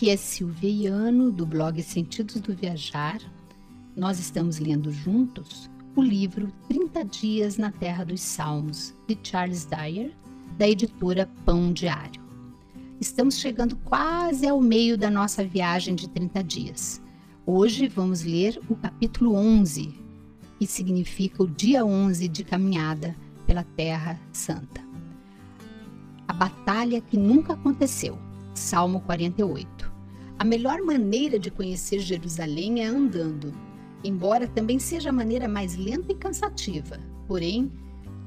aqui é Silvia Iano, do blog Sentidos do Viajar. Nós estamos lendo juntos o livro 30 Dias na Terra dos Salmos, de Charles Dyer, da editora Pão Diário. Estamos chegando quase ao meio da nossa viagem de 30 dias. Hoje vamos ler o capítulo 11, que significa o dia 11 de caminhada pela Terra Santa. A batalha que nunca aconteceu. Salmo 48. A melhor maneira de conhecer Jerusalém é andando, embora também seja a maneira mais lenta e cansativa. Porém,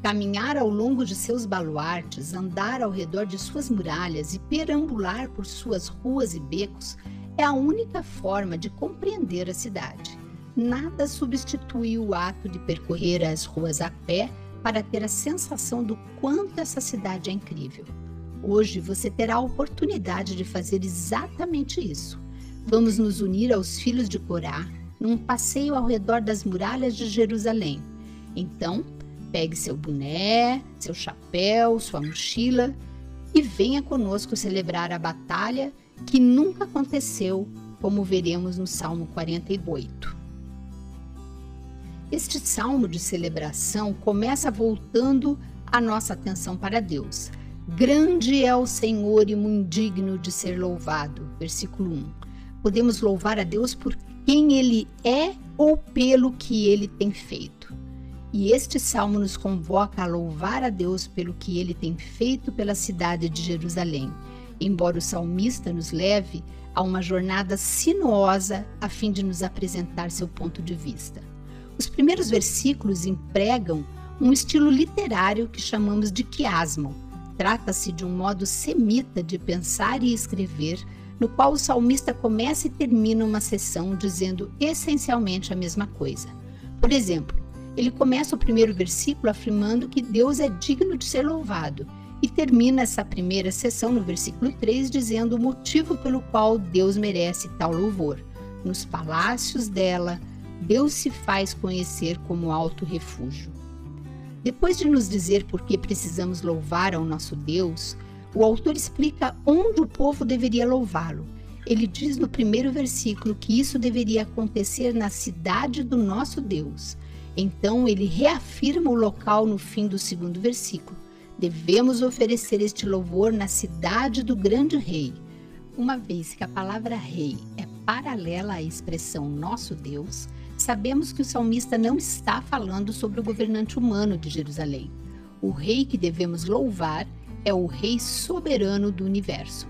caminhar ao longo de seus baluartes, andar ao redor de suas muralhas e perambular por suas ruas e becos é a única forma de compreender a cidade. Nada substitui o ato de percorrer as ruas a pé para ter a sensação do quanto essa cidade é incrível. Hoje você terá a oportunidade de fazer exatamente isso. Vamos nos unir aos filhos de Corá num passeio ao redor das muralhas de Jerusalém. Então, pegue seu boné, seu chapéu, sua mochila e venha conosco celebrar a batalha que nunca aconteceu, como veremos no Salmo 48. Este salmo de celebração começa voltando a nossa atenção para Deus Grande é o Senhor e muito digno de ser louvado. Versículo 1. Podemos louvar a Deus por quem Ele é ou pelo que Ele tem feito. E este salmo nos convoca a louvar a Deus pelo que Ele tem feito pela cidade de Jerusalém, embora o salmista nos leve a uma jornada sinuosa a fim de nos apresentar seu ponto de vista. Os primeiros versículos empregam um estilo literário que chamamos de quiasmo, Trata-se de um modo semita de pensar e escrever, no qual o salmista começa e termina uma sessão dizendo essencialmente a mesma coisa. Por exemplo, ele começa o primeiro versículo afirmando que Deus é digno de ser louvado e termina essa primeira sessão no versículo 3 dizendo o motivo pelo qual Deus merece tal louvor. Nos palácios dela, Deus se faz conhecer como alto refúgio. Depois de nos dizer por que precisamos louvar ao nosso Deus, o autor explica onde o povo deveria louvá-lo. Ele diz no primeiro versículo que isso deveria acontecer na cidade do nosso Deus. Então ele reafirma o local no fim do segundo versículo. Devemos oferecer este louvor na cidade do grande rei. Uma vez que a palavra rei é paralela à expressão nosso Deus, sabemos que o salmista não está falando sobre o governante humano de Jerusalém. O rei que devemos louvar é o rei soberano do universo.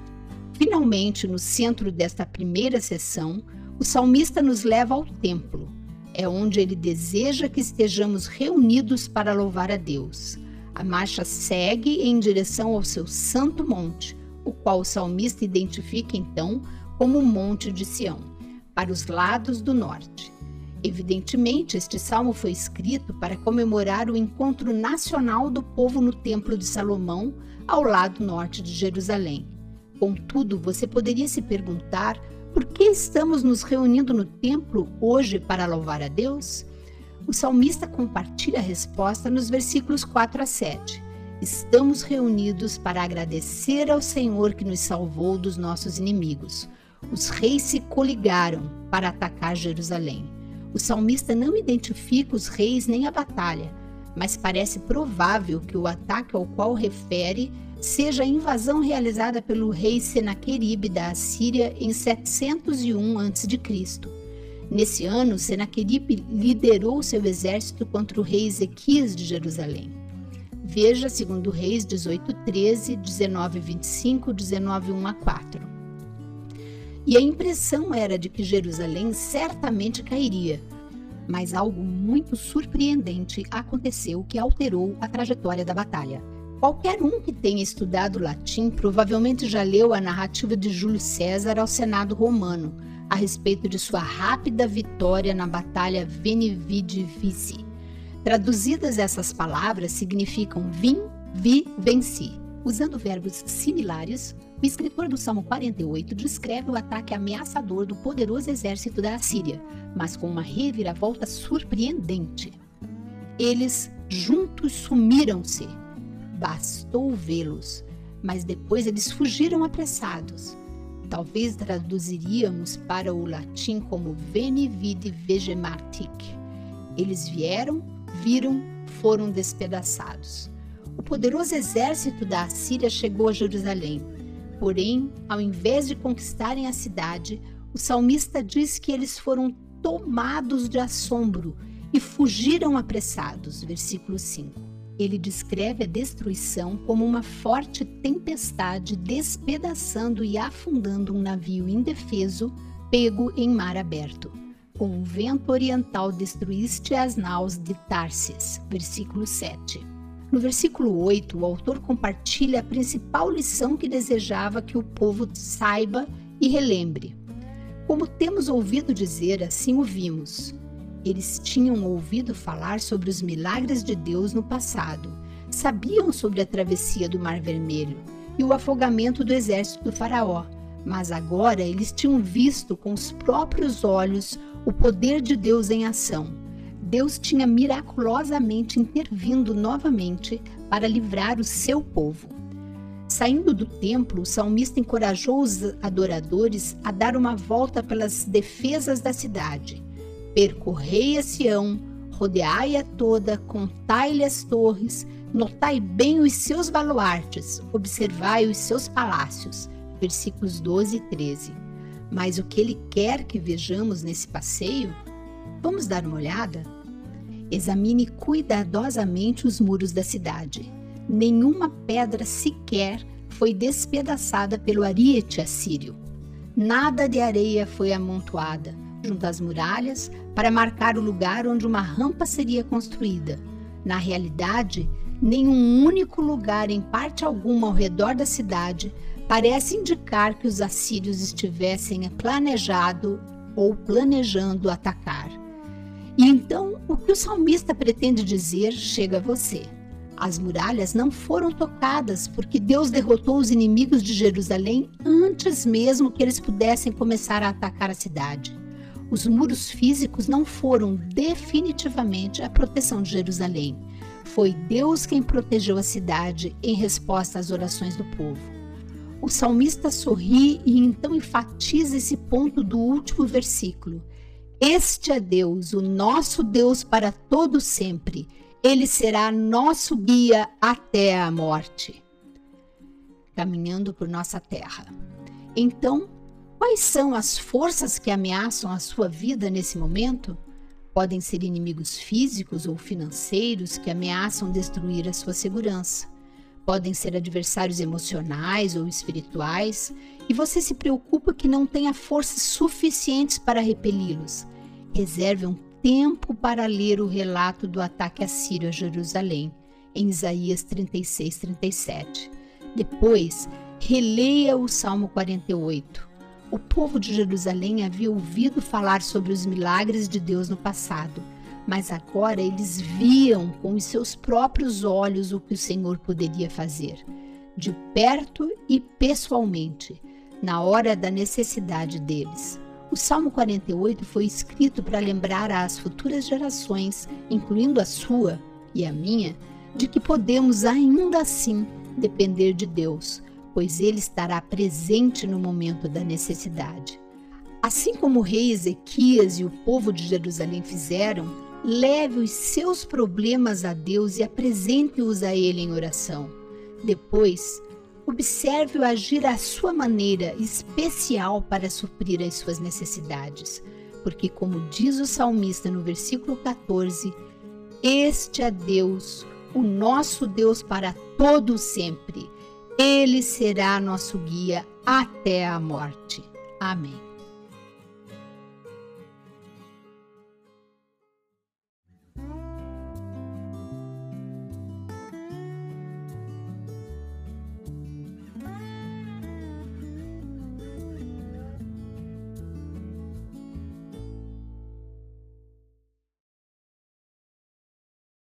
Finalmente, no centro desta primeira sessão, o salmista nos leva ao templo. É onde ele deseja que estejamos reunidos para louvar a Deus. A marcha segue em direção ao seu santo monte, o qual o salmista identifica então como o Monte de Sião, para os lados do norte. Evidentemente, este salmo foi escrito para comemorar o encontro nacional do povo no Templo de Salomão, ao lado norte de Jerusalém. Contudo, você poderia se perguntar por que estamos nos reunindo no templo hoje para louvar a Deus? O salmista compartilha a resposta nos versículos 4 a 7. Estamos reunidos para agradecer ao Senhor que nos salvou dos nossos inimigos. Os reis se coligaram para atacar Jerusalém. O salmista não identifica os reis nem a batalha, mas parece provável que o ataque ao qual refere seja a invasão realizada pelo rei Senaqueribe da Assíria em 701 a.C. Nesse ano, Senaqueribe liderou seu exército contra o rei Ezequias de Jerusalém. Veja 2 Reis 18:13, 19:25, 19:1 a 4. E a impressão era de que Jerusalém certamente cairia. Mas algo muito surpreendente aconteceu que alterou a trajetória da batalha. Qualquer um que tenha estudado latim provavelmente já leu a narrativa de Júlio César ao Senado romano a respeito de sua rápida vitória na batalha Veni Vidi Vici. Traduzidas essas palavras significam vim, vi, venci. Usando verbos similares, o escritor do Salmo 48 descreve o ataque ameaçador do poderoso exército da Assíria, mas com uma reviravolta surpreendente. Eles juntos sumiram-se. Bastou vê-los, mas depois eles fugiram apressados. talvez traduziríamos para o latim como Veni Vidi Vegemartic. Eles vieram, viram, foram despedaçados. O poderoso exército da Assíria chegou a Jerusalém. Porém, ao invés de conquistarem a cidade, o salmista diz que eles foram tomados de assombro e fugiram apressados. Versículo 5 ele descreve a destruição como uma forte tempestade despedaçando e afundando um navio indefeso pego em mar aberto. Com o vento oriental destruíste as naus de Tarsis. Versículo 7. No versículo 8, o autor compartilha a principal lição que desejava que o povo saiba e relembre. Como temos ouvido dizer, assim o vimos. Eles tinham ouvido falar sobre os milagres de Deus no passado, sabiam sobre a travessia do Mar Vermelho e o afogamento do exército do Faraó, mas agora eles tinham visto com os próprios olhos o poder de Deus em ação. Deus tinha miraculosamente intervindo novamente para livrar o seu povo. Saindo do templo, o salmista encorajou os adoradores a dar uma volta pelas defesas da cidade Percorrei a Sião, rodeai-a toda, contai-lhe as torres, notai bem os seus baluartes, observai os seus palácios. Versículos 12 e 13. Mas o que ele quer que vejamos nesse passeio? Vamos dar uma olhada? Examine cuidadosamente os muros da cidade. Nenhuma pedra sequer foi despedaçada pelo ariete assírio. Nada de areia foi amontoada, junto às muralhas para marcar o lugar onde uma rampa seria construída. Na realidade, nenhum único lugar em parte alguma ao redor da cidade parece indicar que os assírios estivessem planejado ou planejando atacar. E então, o que o salmista pretende dizer chega a você. As muralhas não foram tocadas porque Deus derrotou os inimigos de Jerusalém antes mesmo que eles pudessem começar a atacar a cidade. Os muros físicos não foram definitivamente a proteção de Jerusalém. Foi Deus quem protegeu a cidade em resposta às orações do povo. O salmista sorri e então enfatiza esse ponto do último versículo. Este é Deus, o nosso Deus para todo sempre. Ele será nosso guia até a morte. Caminhando por nossa terra. Então, Quais são as forças que ameaçam a sua vida nesse momento? Podem ser inimigos físicos ou financeiros que ameaçam destruir a sua segurança. Podem ser adversários emocionais ou espirituais, e você se preocupa que não tenha forças suficientes para repeli-los. Reserve um tempo para ler o relato do ataque assírio a Jerusalém, em Isaías 36, 37. Depois, releia o Salmo 48 o povo de Jerusalém havia ouvido falar sobre os milagres de Deus no passado, mas agora eles viam com os seus próprios olhos o que o Senhor poderia fazer, de perto e pessoalmente, na hora da necessidade deles. O Salmo 48 foi escrito para lembrar às futuras gerações, incluindo a sua e a minha, de que podemos ainda assim depender de Deus pois ele estará presente no momento da necessidade. Assim como o rei Ezequias e o povo de Jerusalém fizeram, leve os seus problemas a Deus e apresente-os a Ele em oração. Depois, observe-o agir à sua maneira especial para suprir as suas necessidades, porque, como diz o salmista no versículo 14, este é Deus, o nosso Deus para todo sempre ele será nosso guia até a morte. Amém.